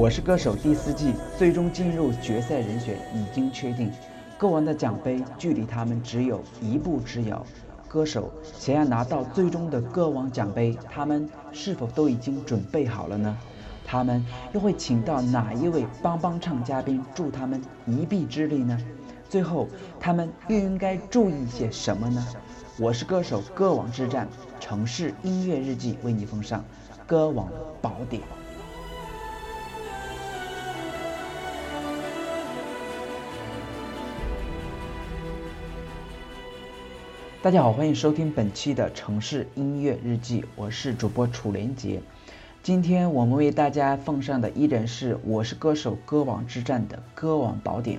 我是歌手第四季最终进入决赛人选已经确定，歌王的奖杯距离他们只有一步之遥。歌手想要拿到最终的歌王奖杯，他们是否都已经准备好了呢？他们又会请到哪一位帮帮唱嘉宾助他们一臂之力呢？最后，他们又应该注意些什么呢？我是歌手歌王之战城市音乐日记为你奉上歌王宝典。大家好，欢迎收听本期的城市音乐日记，我是主播楚连杰。今天我们为大家奉上的依然是《我是歌手歌王之战》的歌王宝典。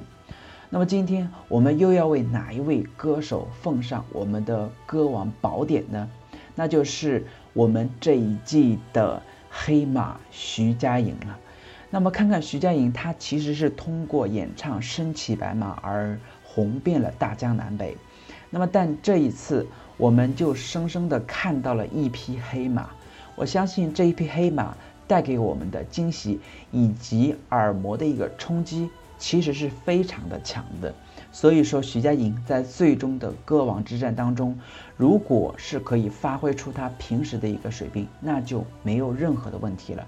那么今天我们又要为哪一位歌手奉上我们的歌王宝典呢？那就是我们这一季的黑马徐佳莹了。那么看看徐佳莹，她其实是通过演唱《身骑白马》而红遍了大江南北。那么，但这一次，我们就生生的看到了一匹黑马。我相信这一匹黑马带给我们的惊喜以及耳膜的一个冲击，其实是非常的强的。所以说，徐佳莹在最终的歌王之战当中，如果是可以发挥出她平时的一个水平，那就没有任何的问题了。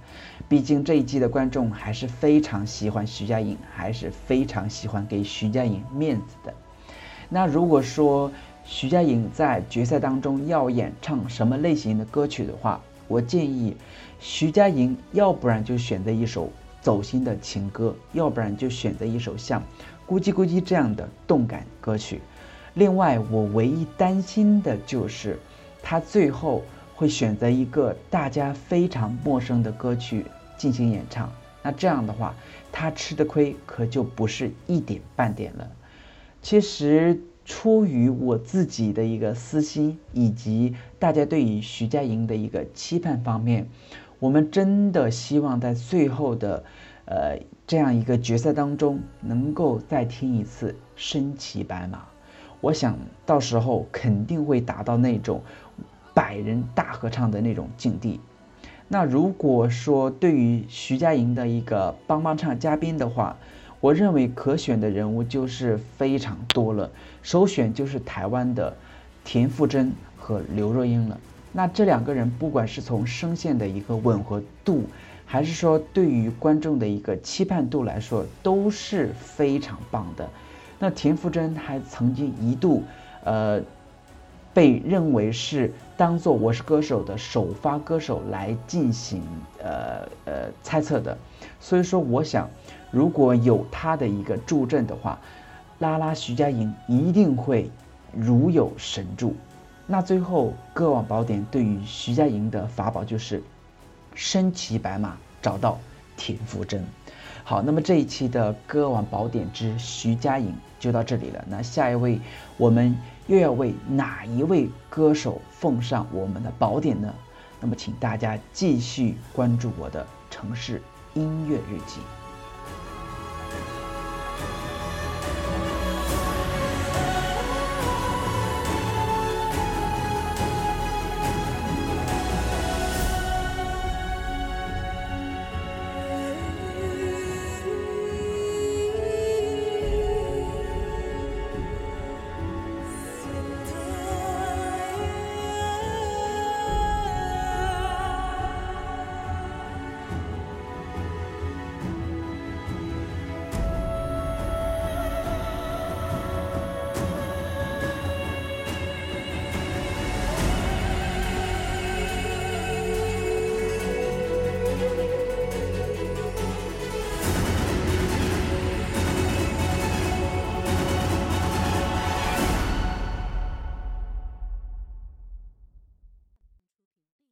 毕竟这一季的观众还是非常喜欢徐佳莹，还是非常喜欢给徐佳莹面子的。那如果说徐佳莹在决赛当中要演唱什么类型的歌曲的话，我建议徐佳莹要不然就选择一首走心的情歌，要不然就选择一首像《咕叽咕叽》这样的动感歌曲。另外，我唯一担心的就是她最后会选择一个大家非常陌生的歌曲进行演唱，那这样的话，她吃的亏可就不是一点半点了。其实，出于我自己的一个私心，以及大家对于徐佳莹的一个期盼方面，我们真的希望在最后的，呃，这样一个决赛当中，能够再听一次《身骑白马》。我想到时候肯定会达到那种百人大合唱的那种境地。那如果说对于徐佳莹的一个帮帮唱嘉宾的话，我认为可选的人物就是非常多了，首选就是台湾的田馥甄和刘若英了。那这两个人，不管是从声线的一个吻合度，还是说对于观众的一个期盼度来说，都是非常棒的。那田馥甄还曾经一度，呃，被认为是当做《我是歌手》的首发歌手来进行呃呃猜测的。所以说，我想。如果有他的一个助阵的话，拉拉徐佳莹一定会如有神助。那最后歌王宝典对于徐佳莹的法宝就是身骑白马找到田馥甄。好，那么这一期的歌王宝典之徐佳莹就到这里了。那下一位我们又要为哪一位歌手奉上我们的宝典呢？那么请大家继续关注我的城市音乐日记。